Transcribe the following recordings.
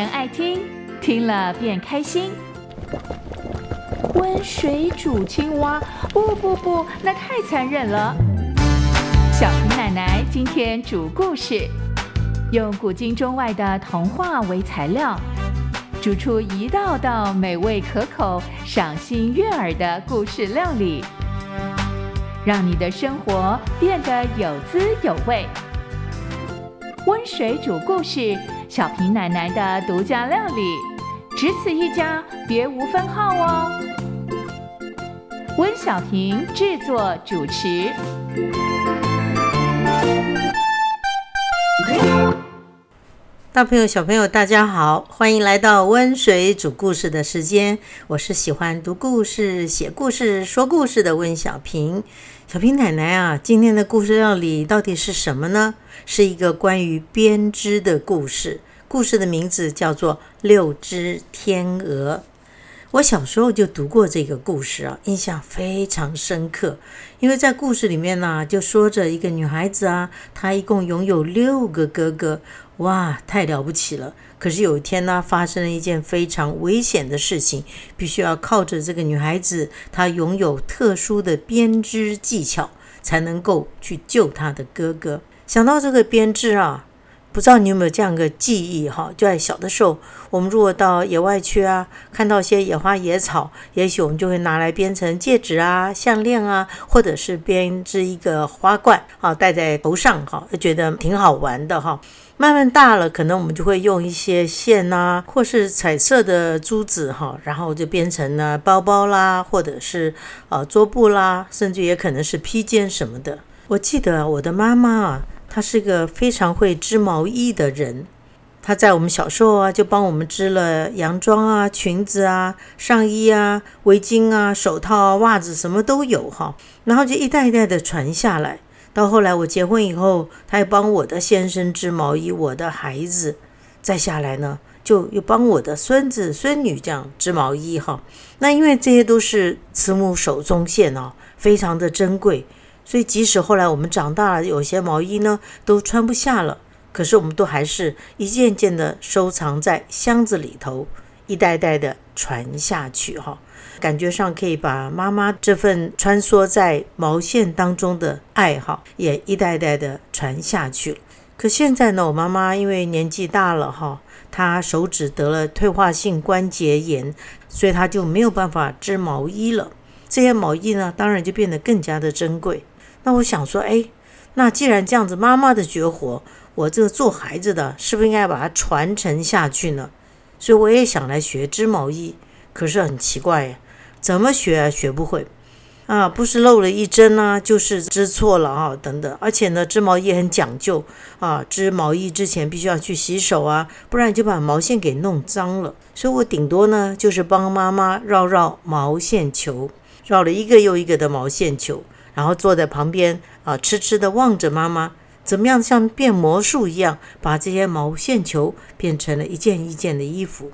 人爱听，听了便开心。温水煮青蛙，不不不，那太残忍了。小平奶奶今天煮故事，用古今中外的童话为材料，煮出一道道美味可口、赏心悦耳的故事料理，让你的生活变得有滋有味。温水煮故事，小平奶奶的独家料理，只此一家，别无分号哦。温小平制作主持。大朋友、小朋友，大家好，欢迎来到温水煮故事的时间。我是喜欢读故事、写故事、说故事的温小平。小平奶奶啊，今天的故事料理到底是什么呢？是一个关于编织的故事。故事的名字叫做《六只天鹅》。我小时候就读过这个故事啊，印象非常深刻。因为在故事里面呢，就说着一个女孩子啊，她一共拥有六个哥哥，哇，太了不起了。可是有一天呢，发生了一件非常危险的事情，必须要靠着这个女孩子，她拥有特殊的编织技巧，才能够去救她的哥哥。想到这个编织啊。不知道你有没有这样个记忆哈？就在小的时候，我们如果到野外去啊，看到一些野花野草，也许我们就会拿来编成戒指啊、项链啊，或者是编织一个花冠啊，戴在头上哈，觉得挺好玩的哈。慢慢大了，可能我们就会用一些线啊，或是彩色的珠子哈，然后就编成了包包啦，或者是呃桌布啦，甚至也可能是披肩什么的。我记得我的妈妈啊。她是个非常会织毛衣的人，她在我们小时候啊，就帮我们织了洋装啊、裙子啊、上衣啊、围巾啊、手套啊、袜子，什么都有哈。然后就一代一代的传下来，到后来我结婚以后，他又帮我的先生织毛衣，我的孩子再下来呢，就又帮我的孙子孙女这样织毛衣哈。那因为这些都是慈母手中线哦，非常的珍贵。所以，即使后来我们长大了，有些毛衣呢都穿不下了，可是我们都还是一件件的收藏在箱子里头，一代代的传下去哈。感觉上可以把妈妈这份穿梭在毛线当中的爱哈，也一代代的传下去了。可现在呢，我妈妈因为年纪大了哈，她手指得了退化性关节炎，所以她就没有办法织毛衣了。这些毛衣呢，当然就变得更加的珍贵。那我想说，哎，那既然这样子，妈妈的绝活，我这个做孩子的，是不是应该把它传承下去呢？所以我也想来学织毛衣，可是很奇怪呀，怎么学啊？学不会啊，不是漏了一针啊，就是织错了啊，等等。而且呢，织毛衣很讲究啊，织毛衣之前必须要去洗手啊，不然就把毛线给弄脏了。所以我顶多呢，就是帮妈妈绕绕毛线球，绕了一个又一个的毛线球。然后坐在旁边啊，痴痴的望着妈妈，怎么样像变魔术一样，把这些毛线球变成了一件一件的衣服。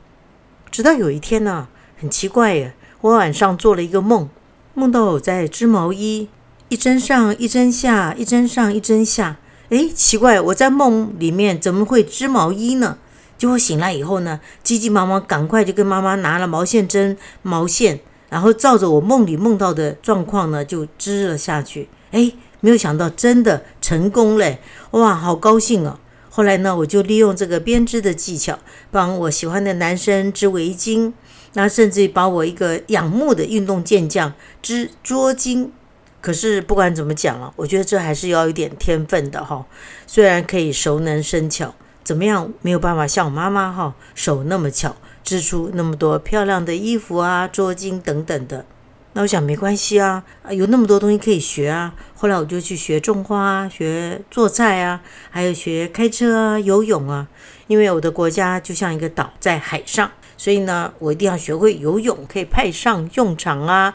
直到有一天呢，很奇怪耶，我晚上做了一个梦，梦到我在织毛衣，一针上一针下，一针上一针下。哎，奇怪，我在梦里面怎么会织毛衣呢？结果醒来以后呢，急急忙忙赶快就跟妈妈拿了毛线针、毛线。然后照着我梦里梦到的状况呢，就织了下去。哎，没有想到真的成功嘞！哇，好高兴哦！后来呢，我就利用这个编织的技巧，帮我喜欢的男生织围巾，那甚至把我一个仰慕的运动健将织捉襟。可是不管怎么讲了，我觉得这还是要一点天分的哈。虽然可以熟能生巧，怎么样没有办法像我妈妈哈手那么巧。织出那么多漂亮的衣服啊，捉襟等等的，那我想没关系啊，有那么多东西可以学啊。后来我就去学种花、啊学做菜啊，还有学开车啊、游泳啊。因为我的国家就像一个岛在海上，所以呢，我一定要学会游泳，可以派上用场啊。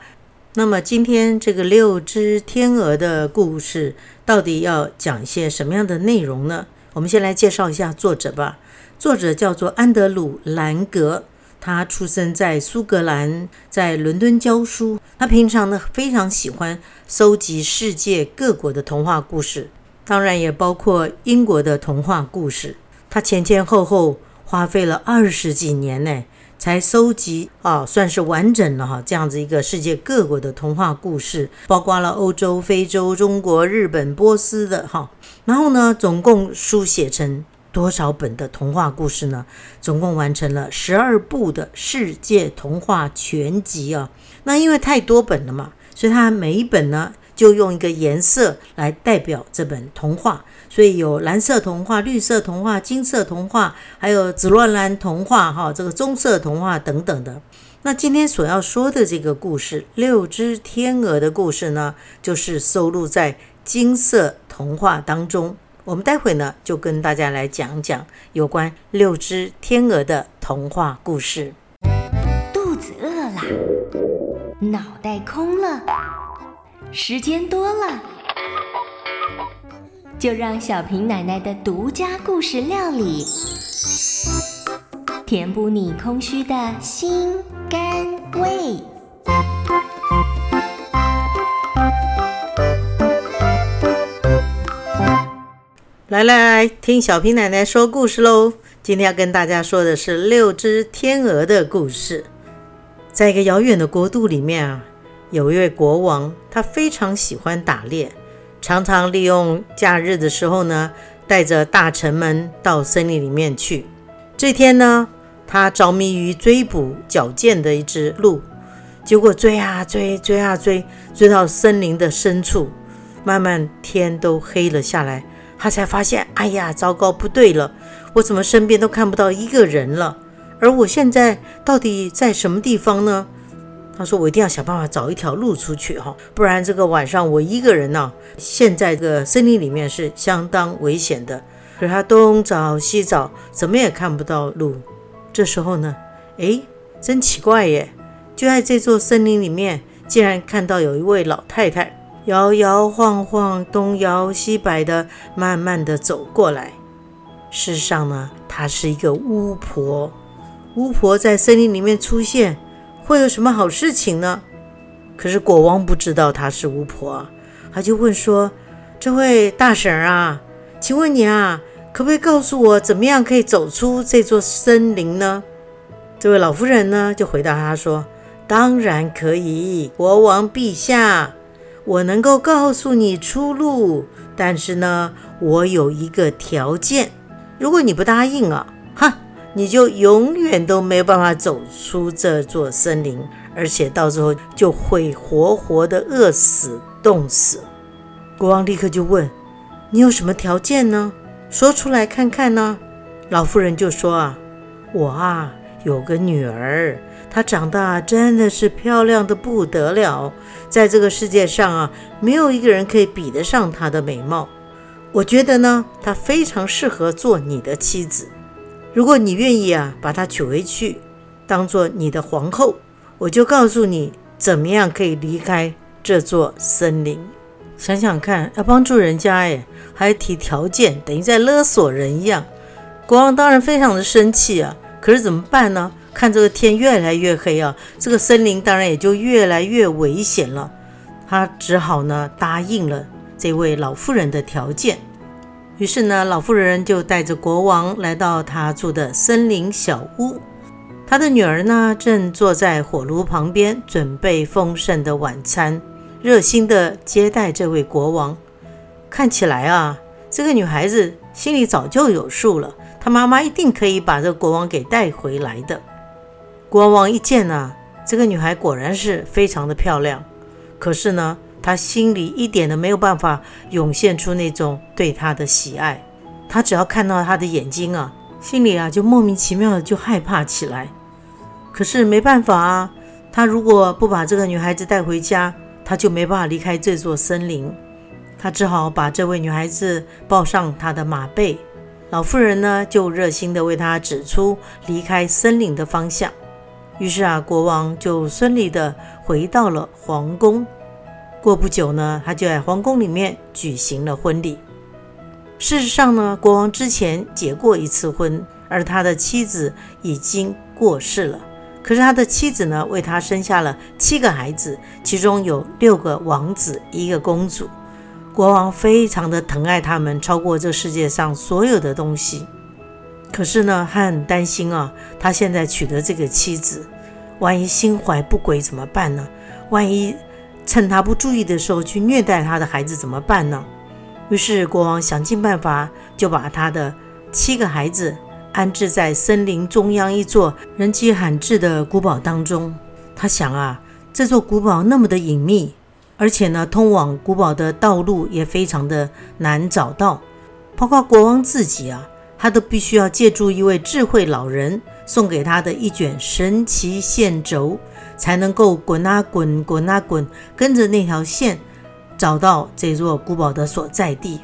那么今天这个六只天鹅的故事到底要讲一些什么样的内容呢？我们先来介绍一下作者吧。作者叫做安德鲁·兰格，他出生在苏格兰，在伦敦教书。他平常呢非常喜欢搜集世界各国的童话故事，当然也包括英国的童话故事。他前前后后花费了二十几年呢，才收集啊，算是完整了哈。这样子一个世界各国的童话故事，包括了欧洲、非洲、中国、日本、波斯的哈。然后呢，总共书写成多少本的童话故事呢？总共完成了十二部的世界童话全集啊。那因为太多本了嘛，所以它每一本呢，就用一个颜色来代表这本童话。所以有蓝色童话、绿色童话、金色童话，还有紫罗兰童话，哈，这个棕色童话等等的。那今天所要说的这个故事《六只天鹅》的故事呢，就是收录在金色童话当中。我们待会呢，就跟大家来讲讲有关六只天鹅的童话故事。肚子饿了，脑袋空了，时间多了。就让小平奶奶的独家故事料理，填补你空虚的心肝胃。来来来，听小平奶奶说故事喽！今天要跟大家说的是六只天鹅的故事。在一个遥远的国度里面啊，有一位国王，他非常喜欢打猎。常常利用假日的时候呢，带着大臣们到森林里面去。这天呢，他着迷于追捕矫健的一只鹿，结果追啊追，追啊追，追到森林的深处，慢慢天都黑了下来，他才发现，哎呀，糟糕，不对了，我怎么身边都看不到一个人了？而我现在到底在什么地方呢？他说：“我一定要想办法找一条路出去，哈，不然这个晚上我一个人呢，现在这个森林里面是相当危险的。可是他东找西找，怎么也看不到路。这时候呢，哎，真奇怪耶！就在这座森林里面，竟然看到有一位老太太摇摇晃晃、东摇西摆的，慢慢的走过来。事实上呢，她是一个巫婆。巫婆在森林里面出现。”会有什么好事情呢？可是国王不知道她是巫婆，他就问说：“这位大婶啊，请问你啊，可不可以告诉我，怎么样可以走出这座森林呢？”这位老妇人呢，就回答他说：“当然可以，国王陛下，我能够告诉你出路，但是呢，我有一个条件，如果你不答应啊，哈。”你就永远都没办法走出这座森林，而且到时候就会活活的饿死、冻死。国王立刻就问：“你有什么条件呢？说出来看看呢？”老妇人就说：“啊，我啊有个女儿，她长大真的是漂亮的不得了，在这个世界上啊，没有一个人可以比得上她的美貌。我觉得呢，她非常适合做你的妻子。”如果你愿意啊，把她娶回去，当做你的皇后，我就告诉你怎么样可以离开这座森林。想想看，要帮助人家，哎，还提条件，等于在勒索人一样。国王当然非常的生气啊，可是怎么办呢？看这个天越来越黑啊，这个森林当然也就越来越危险了。他只好呢答应了这位老妇人的条件。于是呢，老妇人就带着国王来到他住的森林小屋。他的女儿呢，正坐在火炉旁边准备丰盛的晚餐，热心的接待这位国王。看起来啊，这个女孩子心里早就有数了，她妈妈一定可以把这个国王给带回来的。国王一见呢，这个女孩果然是非常的漂亮，可是呢。他心里一点都没有办法涌现出那种对他的喜爱，他只要看到他的眼睛啊，心里啊就莫名其妙的就害怕起来。可是没办法啊，他如果不把这个女孩子带回家，他就没办法离开这座森林。他只好把这位女孩子抱上他的马背。老妇人呢，就热心的为他指出离开森林的方向。于是啊，国王就顺利的回到了皇宫。过不久呢，他就在皇宫里面举行了婚礼。事实上呢，国王之前结过一次婚，而他的妻子已经过世了。可是他的妻子呢，为他生下了七个孩子，其中有六个王子，一个公主。国王非常的疼爱他们，超过这世界上所有的东西。可是呢，他很担心啊，他现在娶的这个妻子，万一心怀不轨怎么办呢？万一趁他不注意的时候去虐待他的孩子怎么办呢？于是国王想尽办法，就把他的七个孩子安置在森林中央一座人迹罕至的古堡当中。他想啊，这座古堡那么的隐秘，而且呢，通往古堡的道路也非常的难找到，包括国王自己啊。他都必须要借助一位智慧老人送给他的一卷神奇线轴，才能够滚啊滚，滚啊滚，跟着那条线找到这座古堡的所在地。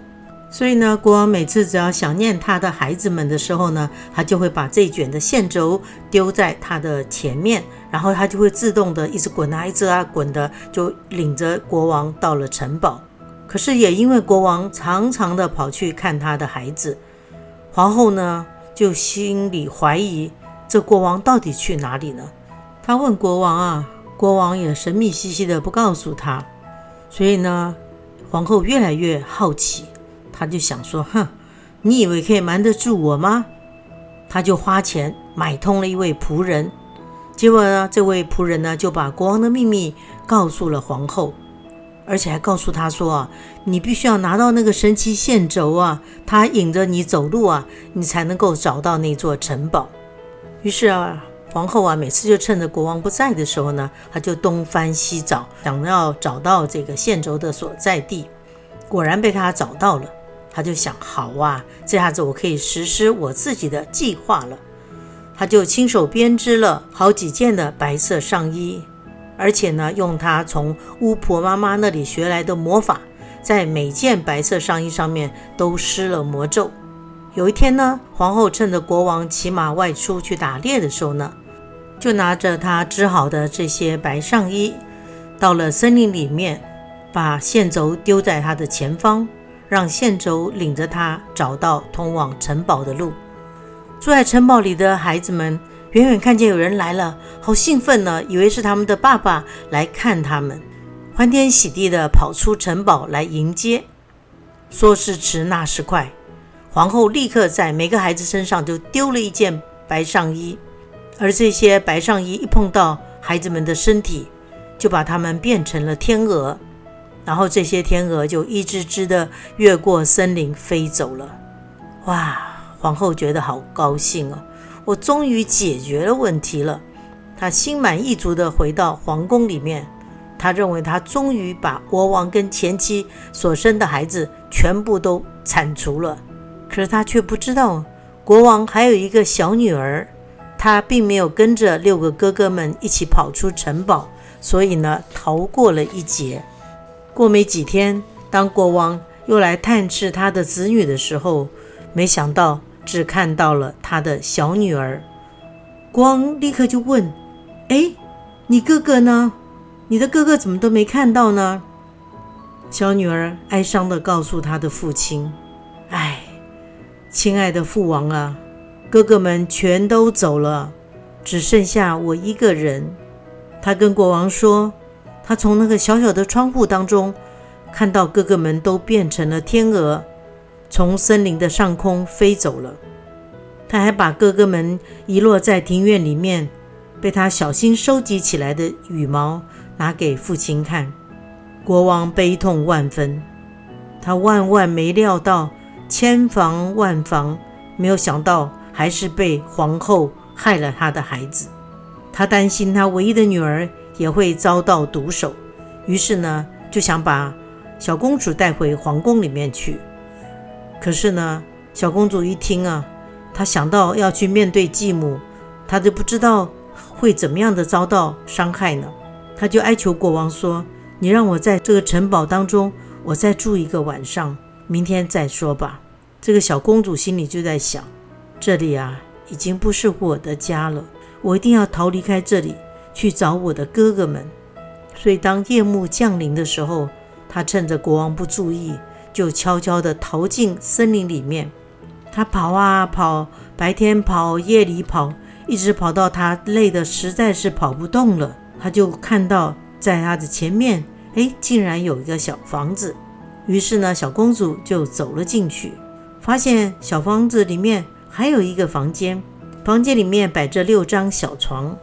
所以呢，国王每次只要想念他的孩子们的时候呢，他就会把这卷的线轴丢在他的前面，然后他就会自动的一直滚啊，一直啊滚的，就领着国王到了城堡。可是也因为国王常常的跑去看他的孩子。皇后呢，就心里怀疑这国王到底去哪里呢？他问国王啊，国王也神秘兮兮的不告诉他。所以呢，皇后越来越好奇，她就想说：“哼，你以为可以瞒得住我吗？”她就花钱买通了一位仆人，结果呢，这位仆人呢就把国王的秘密告诉了皇后。而且还告诉他说啊，你必须要拿到那个神奇线轴啊，它引着你走路啊，你才能够找到那座城堡。于是啊，皇后啊，每次就趁着国王不在的时候呢，她就东翻西找，想要找到这个线轴的所在地。果然被他找到了，他就想，好啊，这下子我可以实施我自己的计划了。他就亲手编织了好几件的白色上衣。而且呢，用他从巫婆妈妈那里学来的魔法，在每件白色上衣上面都施了魔咒。有一天呢，皇后趁着国王骑马外出去打猎的时候呢，就拿着她织好的这些白上衣，到了森林里面，把线轴丢在他的前方，让线轴领着他找到通往城堡的路。住在城堡里的孩子们。远远看见有人来了，好兴奋呢！以为是他们的爸爸来看他们，欢天喜地的跑出城堡来迎接。说时迟，那时快，皇后立刻在每个孩子身上就丢了一件白上衣，而这些白上衣一碰到孩子们的身体，就把他们变成了天鹅，然后这些天鹅就一只只的越过森林飞走了。哇！皇后觉得好高兴哦。我终于解决了问题了，她心满意足地回到皇宫里面。她认为她终于把国王跟前妻所生的孩子全部都铲除了。可是他却不知道，国王还有一个小女儿，他并没有跟着六个哥哥们一起跑出城堡，所以呢，逃过了一劫。过没几天，当国王又来探视他的子女的时候，没想到。只看到了他的小女儿，国王立刻就问：“哎，你哥哥呢？你的哥哥怎么都没看到呢？”小女儿哀伤地告诉他的父亲：“哎，亲爱的父王啊，哥哥们全都走了，只剩下我一个人。”他跟国王说：“他从那个小小的窗户当中看到哥哥们都变成了天鹅。”从森林的上空飞走了。他还把哥哥们遗落在庭院里面，被他小心收集起来的羽毛拿给父亲看。国王悲痛万分，他万万没料到，千防万防没有想到，还是被皇后害了他的孩子。他担心他唯一的女儿也会遭到毒手，于是呢，就想把小公主带回皇宫里面去。可是呢，小公主一听啊，她想到要去面对继母，她就不知道会怎么样的遭到伤害呢。她就哀求国王说：“你让我在这个城堡当中，我再住一个晚上，明天再说吧。”这个小公主心里就在想：这里啊，已经不是我的家了，我一定要逃离开这里，去找我的哥哥们。所以当夜幕降临的时候，她趁着国王不注意。就悄悄地逃进森林里面，他跑啊跑，白天跑，夜里跑，一直跑到他累得实在是跑不动了。他就看到在他的前面，哎，竟然有一个小房子。于是呢，小公主就走了进去，发现小房子里面还有一个房间，房间里面摆着六张小床。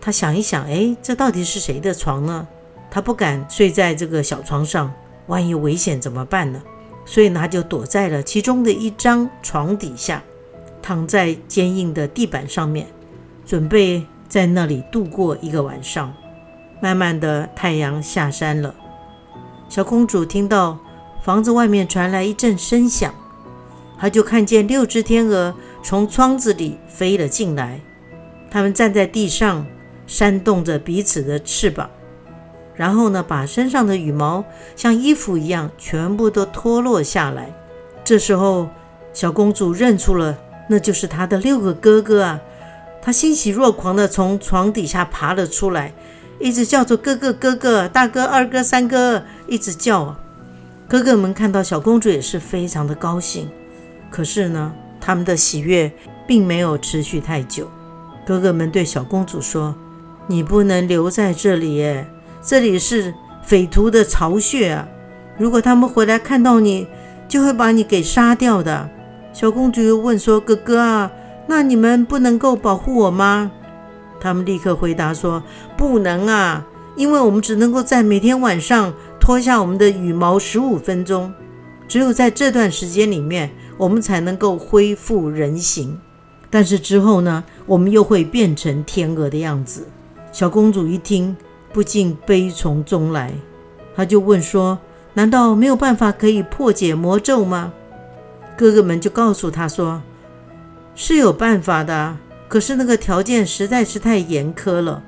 她想一想，哎，这到底是谁的床呢？她不敢睡在这个小床上，万一危险怎么办呢？所以呢，他就躲在了其中的一张床底下，躺在坚硬的地板上面，准备在那里度过一个晚上。慢慢的，太阳下山了，小公主听到房子外面传来一阵声响，他就看见六只天鹅从窗子里飞了进来，它们站在地上。扇动着彼此的翅膀，然后呢，把身上的羽毛像衣服一样全部都脱落下来。这时候，小公主认出了那就是她的六个哥哥啊！她欣喜若狂地从床底下爬了出来，一直叫着“哥哥，哥哥，大哥，二哥，三哥”，一直叫。哥哥们看到小公主也是非常的高兴，可是呢，他们的喜悦并没有持续太久。哥哥们对小公主说。你不能留在这里，耶，这里是匪徒的巢穴啊！如果他们回来看到你，就会把你给杀掉的。小公主又问说：“哥哥啊，那你们不能够保护我吗？”他们立刻回答说：“不能啊，因为我们只能够在每天晚上脱下我们的羽毛十五分钟，只有在这段时间里面，我们才能够恢复人形。但是之后呢，我们又会变成天鹅的样子。”小公主一听，不禁悲从中来。她就问说：“难道没有办法可以破解魔咒吗？”哥哥们就告诉她说：“是有办法的，可是那个条件实在是太严苛了。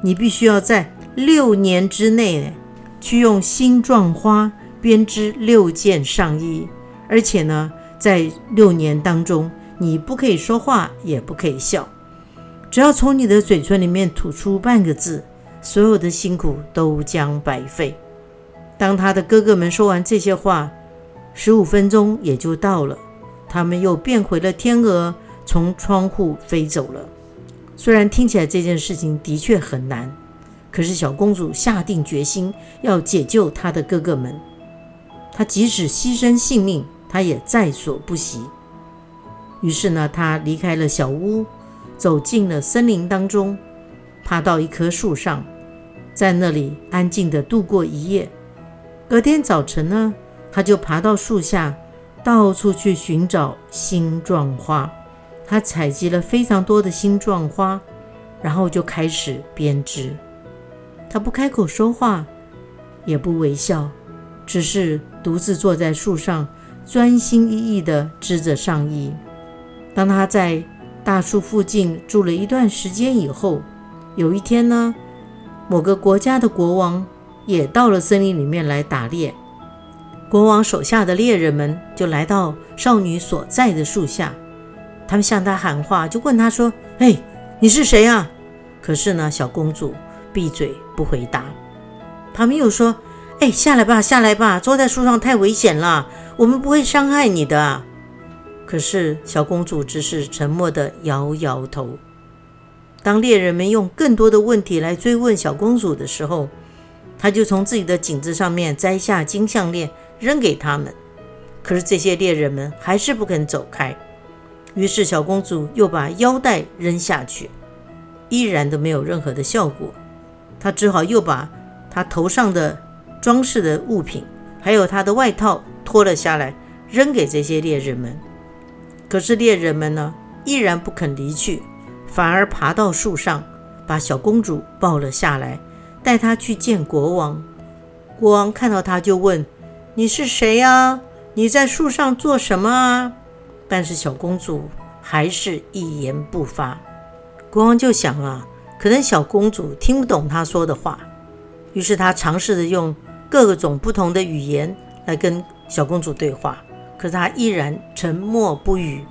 你必须要在六年之内去用星状花编织六件上衣，而且呢，在六年当中，你不可以说话，也不可以笑。”只要从你的嘴唇里面吐出半个字，所有的辛苦都将白费。当他的哥哥们说完这些话，十五分钟也就到了，他们又变回了天鹅，从窗户飞走了。虽然听起来这件事情的确很难，可是小公主下定决心要解救她的哥哥们。她即使牺牲性命，她也在所不惜。于是呢，她离开了小屋。走进了森林当中，爬到一棵树上，在那里安静地度过一夜。隔天早晨呢，她就爬到树下，到处去寻找星状花。她采集了非常多的星状花，然后就开始编织。他不开口说话，也不微笑，只是独自坐在树上，专心一意地织着上衣。当他在大树附近住了一段时间以后，有一天呢，某个国家的国王也到了森林里面来打猎。国王手下的猎人们就来到少女所在的树下，他们向她喊话，就问她说：“嘿，你是谁啊？”可是呢，小公主闭嘴不回答。他们又说：“哎，下来吧，下来吧，坐在树上太危险了，我们不会伤害你的。”可是小公主只是沉默地摇摇头。当猎人们用更多的问题来追问小公主的时候，她就从自己的颈子上面摘下金项链扔给他们。可是这些猎人们还是不肯走开。于是小公主又把腰带扔下去，依然都没有任何的效果。他只好又把他头上的装饰的物品，还有他的外套脱了下来，扔给这些猎人们。可是猎人们呢，依然不肯离去，反而爬到树上，把小公主抱了下来，带她去见国王。国王看到她，就问：“你是谁呀？你在树上做什么啊？”但是小公主还是一言不发。国王就想啊，可能小公主听不懂他说的话，于是他尝试着用各种不同的语言来跟小公主对话。可是他依然沉默不语。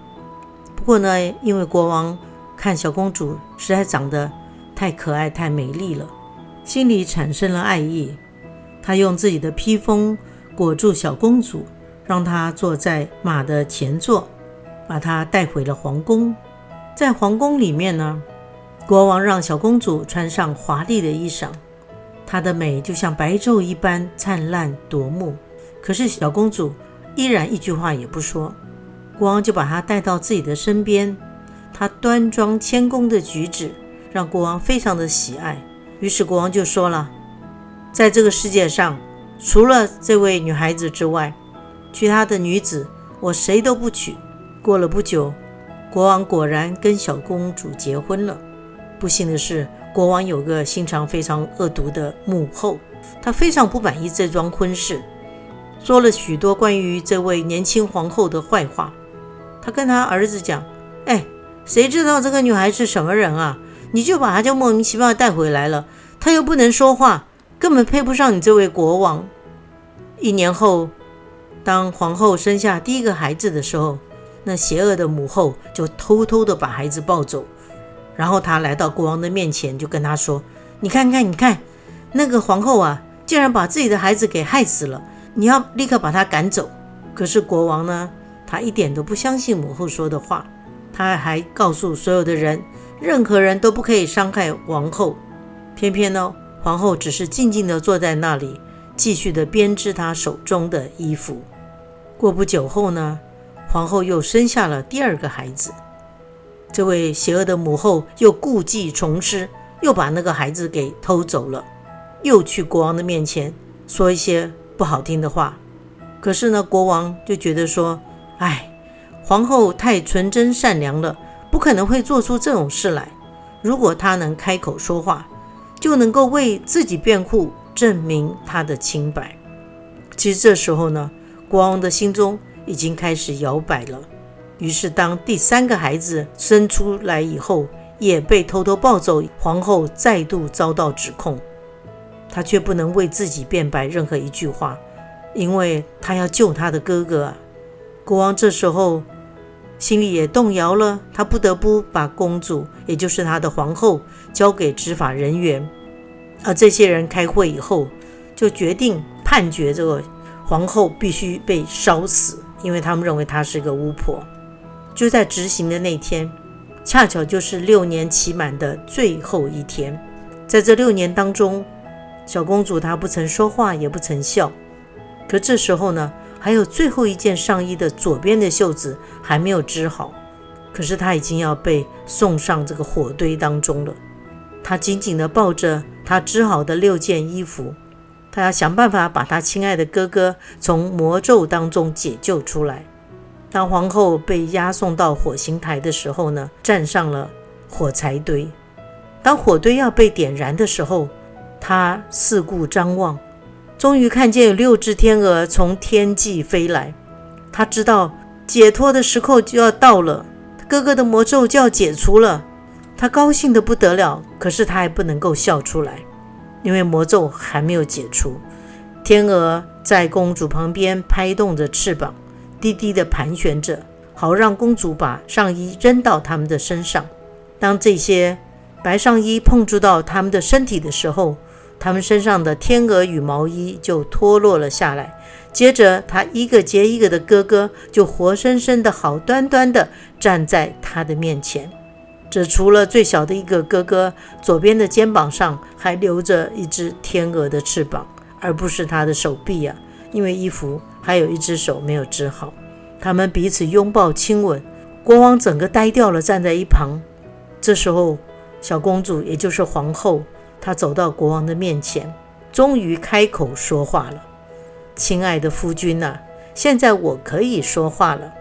不过呢，因为国王看小公主实在长得太可爱、太美丽了，心里产生了爱意。他用自己的披风裹住小公主，让她坐在马的前座，把她带回了皇宫。在皇宫里面呢，国王让小公主穿上华丽的衣裳，她的美就像白昼一般灿烂夺目。可是小公主。依然一句话也不说。国王就把她带到自己的身边，他端庄谦恭的举止让国王非常的喜爱。于是国王就说了：“在这个世界上，除了这位女孩子之外，其他的女子我谁都不娶。”过了不久，国王果然跟小公主结婚了。不幸的是，国王有个心肠非常恶毒的母后，她非常不满意这桩婚事，说了许多关于这位年轻皇后的坏话。他跟他儿子讲：“哎，谁知道这个女孩是什么人啊？你就把她就莫名其妙带回来了，她又不能说话，根本配不上你这位国王。”一年后，当皇后生下第一个孩子的时候，那邪恶的母后就偷偷的把孩子抱走，然后他来到国王的面前，就跟他说：“你看看，你看，那个皇后啊，竟然把自己的孩子给害死了！你要立刻把她赶走。”可是国王呢，他一点都不相信母后说的话，他还告诉所有的人，任何人都不可以伤害王后。偏偏呢，皇后只是静静地坐在那里，继续的编织她手中的衣服。过不久后呢？皇后又生下了第二个孩子，这位邪恶的母后又故技重施，又把那个孩子给偷走了，又去国王的面前说一些不好听的话。可是呢，国王就觉得说：“哎，皇后太纯真善良了，不可能会做出这种事来。如果她能开口说话，就能够为自己辩护，证明她的清白。”其实这时候呢，国王的心中。已经开始摇摆了。于是，当第三个孩子生出来以后，也被偷偷抱走。皇后再度遭到指控，她却不能为自己辩白任何一句话，因为她要救她的哥哥啊！国王这时候心里也动摇了，他不得不把公主，也就是他的皇后，交给执法人员。而这些人开会以后，就决定判决这个皇后必须被烧死。因为他们认为她是个巫婆，就在执行的那天，恰巧就是六年期满的最后一天。在这六年当中，小公主她不曾说话，也不曾笑。可这时候呢，还有最后一件上衣的左边的袖子还没有织好，可是她已经要被送上这个火堆当中了。她紧紧地抱着她织好的六件衣服。他要想办法把他亲爱的哥哥从魔咒当中解救出来。当皇后被押送到火刑台的时候呢，站上了火柴堆。当火堆要被点燃的时候，他四顾张望，终于看见有六只天鹅从天际飞来。他知道解脱的时候就要到了，哥哥的魔咒就要解除了。他高兴得不得了，可是他还不能够笑出来。因为魔咒还没有解除，天鹅在公主旁边拍动着翅膀，低低地盘旋着，好让公主把上衣扔到他们的身上。当这些白上衣碰触到他们的身体的时候，他们身上的天鹅羽毛衣就脱落了下来。接着，他一个接一个的哥哥就活生生的好端端的站在他的面前。只除了最小的一个哥哥，左边的肩膀上还留着一只天鹅的翅膀，而不是他的手臂呀，因为衣服还有一只手没有治好。他们彼此拥抱亲吻，国王整个呆掉了，站在一旁。这时候，小公主也就是皇后，她走到国王的面前，终于开口说话了：“亲爱的夫君呐，现在我可以说话了。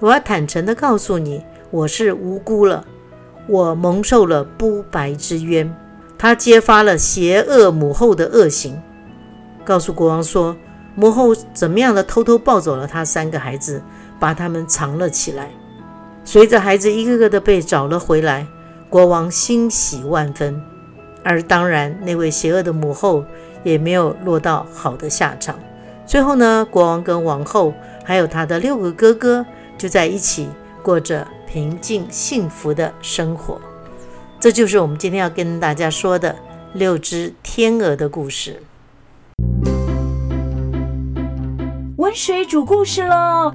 我要坦诚地告诉你，我是无辜了。”我蒙受了不白之冤，他揭发了邪恶母后的恶行，告诉国王说母后怎么样的偷偷抱走了他三个孩子，把他们藏了起来。随着孩子一个个的被找了回来，国王欣喜万分。而当然，那位邪恶的母后也没有落到好的下场。最后呢，国王跟王后还有他的六个哥哥就在一起过着。平静幸福的生活，这就是我们今天要跟大家说的六只天鹅的故事。温水煮故事喽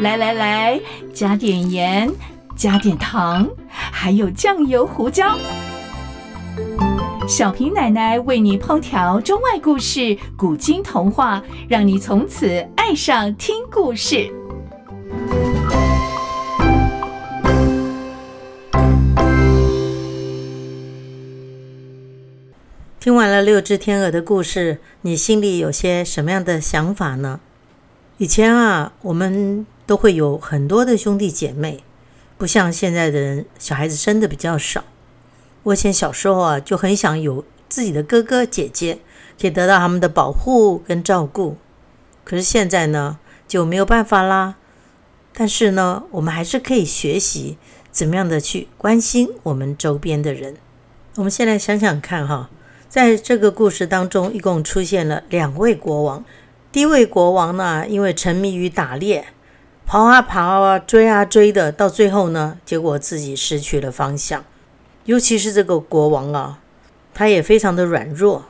来来来加点盐加点糖还有酱油胡椒。小平奶奶为你烹调中外故事古今童话让你从此爱上听故事。听完了六只天鹅的故事你心里有些什么样的想法呢？以前啊，我们都会有很多的兄弟姐妹，不像现在的人，小孩子生的比较少。我以前小时候啊，就很想有自己的哥哥姐姐，可以得到他们的保护跟照顾。可是现在呢，就没有办法啦。但是呢，我们还是可以学习怎么样的去关心我们周边的人。我们先来想想看哈，在这个故事当中，一共出现了两位国王。第一位国王呢，因为沉迷于打猎，跑啊跑啊，追啊追的，到最后呢，结果自己失去了方向。尤其是这个国王啊，他也非常的软弱。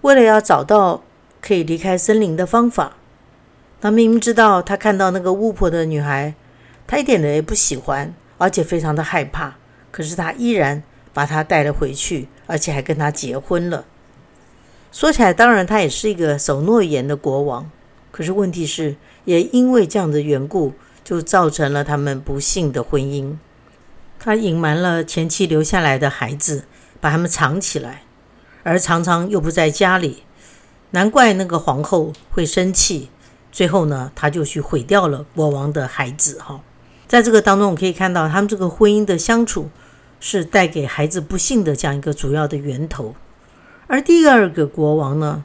为了要找到可以离开森林的方法，他明明知道他看到那个巫婆的女孩，他一点的也不喜欢，而且非常的害怕。可是他依然把她带了回去，而且还跟她结婚了。说起来，当然他也是一个守诺言的国王，可是问题是，也因为这样的缘故，就造成了他们不幸的婚姻。他隐瞒了前妻留下来的孩子，把他们藏起来，而常常又不在家里，难怪那个皇后会生气。最后呢，他就去毁掉了国王的孩子。哈，在这个当中，我可以看到他们这个婚姻的相处，是带给孩子不幸的这样一个主要的源头。而第二个国王呢，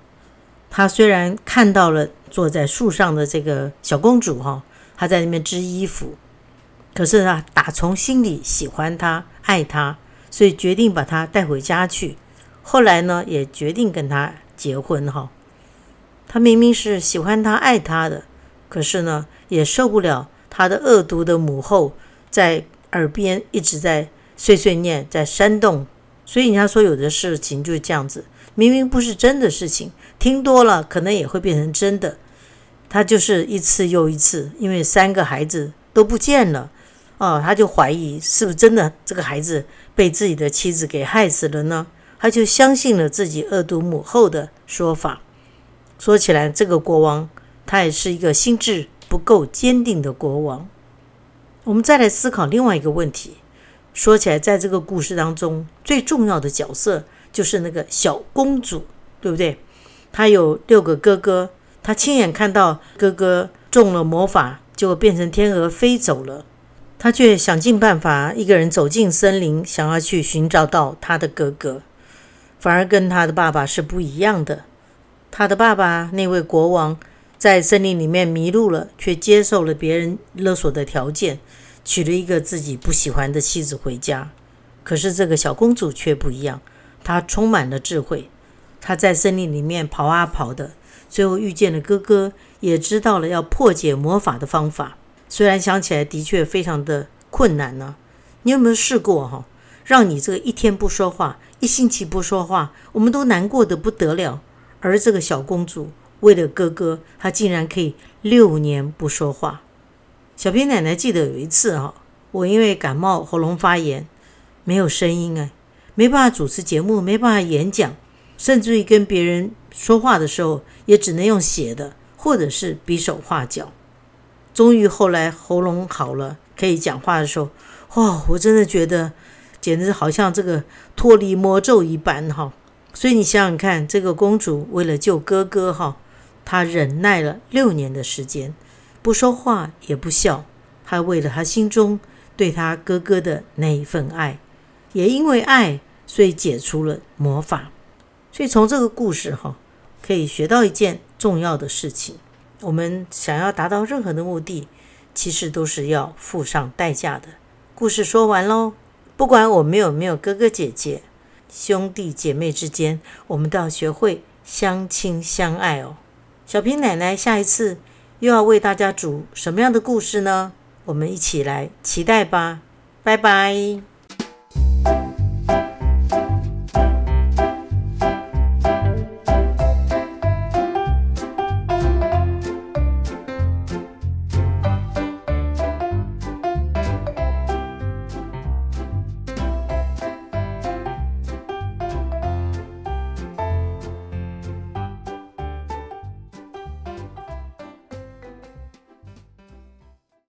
他虽然看到了坐在树上的这个小公主哈，他在那边织衣服，可是呢，打从心里喜欢她、爱她，所以决定把她带回家去。后来呢，也决定跟她结婚哈。他明明是喜欢她、爱她的，可是呢，也受不了他的恶毒的母后在耳边一直在碎碎念，在煽动。所以人家说，有的事情就是这样子。明明不是真的事情，听多了可能也会变成真的。他就是一次又一次，因为三个孩子都不见了，哦，他就怀疑是不是真的这个孩子被自己的妻子给害死了呢？他就相信了自己恶毒母后的说法。说起来，这个国王他也是一个心智不够坚定的国王。我们再来思考另外一个问题。说起来，在这个故事当中，最重要的角色。就是那个小公主，对不对？她有六个哥哥，她亲眼看到哥哥中了魔法，就变成天鹅飞走了。她却想尽办法一个人走进森林，想要去寻找到她的哥哥，反而跟她的爸爸是不一样的。她的爸爸那位国王在森林里面迷路了，却接受了别人勒索的条件，娶了一个自己不喜欢的妻子回家。可是这个小公主却不一样。他充满了智慧，他在森林里面跑啊跑的，最后遇见了哥哥，也知道了要破解魔法的方法。虽然想起来的确非常的困难呢。你有没有试过哈？让你这个一天不说话，一星期不说话，我们都难过的不得了。而这个小公主为了哥哥，她竟然可以六年不说话。小平奶奶记得有一次哈，我因为感冒喉咙发炎，没有声音哎。没办法主持节目，没办法演讲，甚至于跟别人说话的时候，也只能用写的，或者是比手画脚。终于后来喉咙好了，可以讲话的时候，哇！我真的觉得简直好像这个脱离魔咒一般哈。所以你想想看，这个公主为了救哥哥哈，她忍耐了六年的时间，不说话也不笑，她为了她心中对她哥哥的那一份爱。也因为爱，所以解除了魔法。所以从这个故事哈，可以学到一件重要的事情：我们想要达到任何的目的，其实都是要付上代价的。故事说完喽，不管我们有没有哥哥姐姐、兄弟姐妹之间，我们都要学会相亲相爱哦。小平奶奶下一次又要为大家煮什么样的故事呢？我们一起来期待吧！拜拜。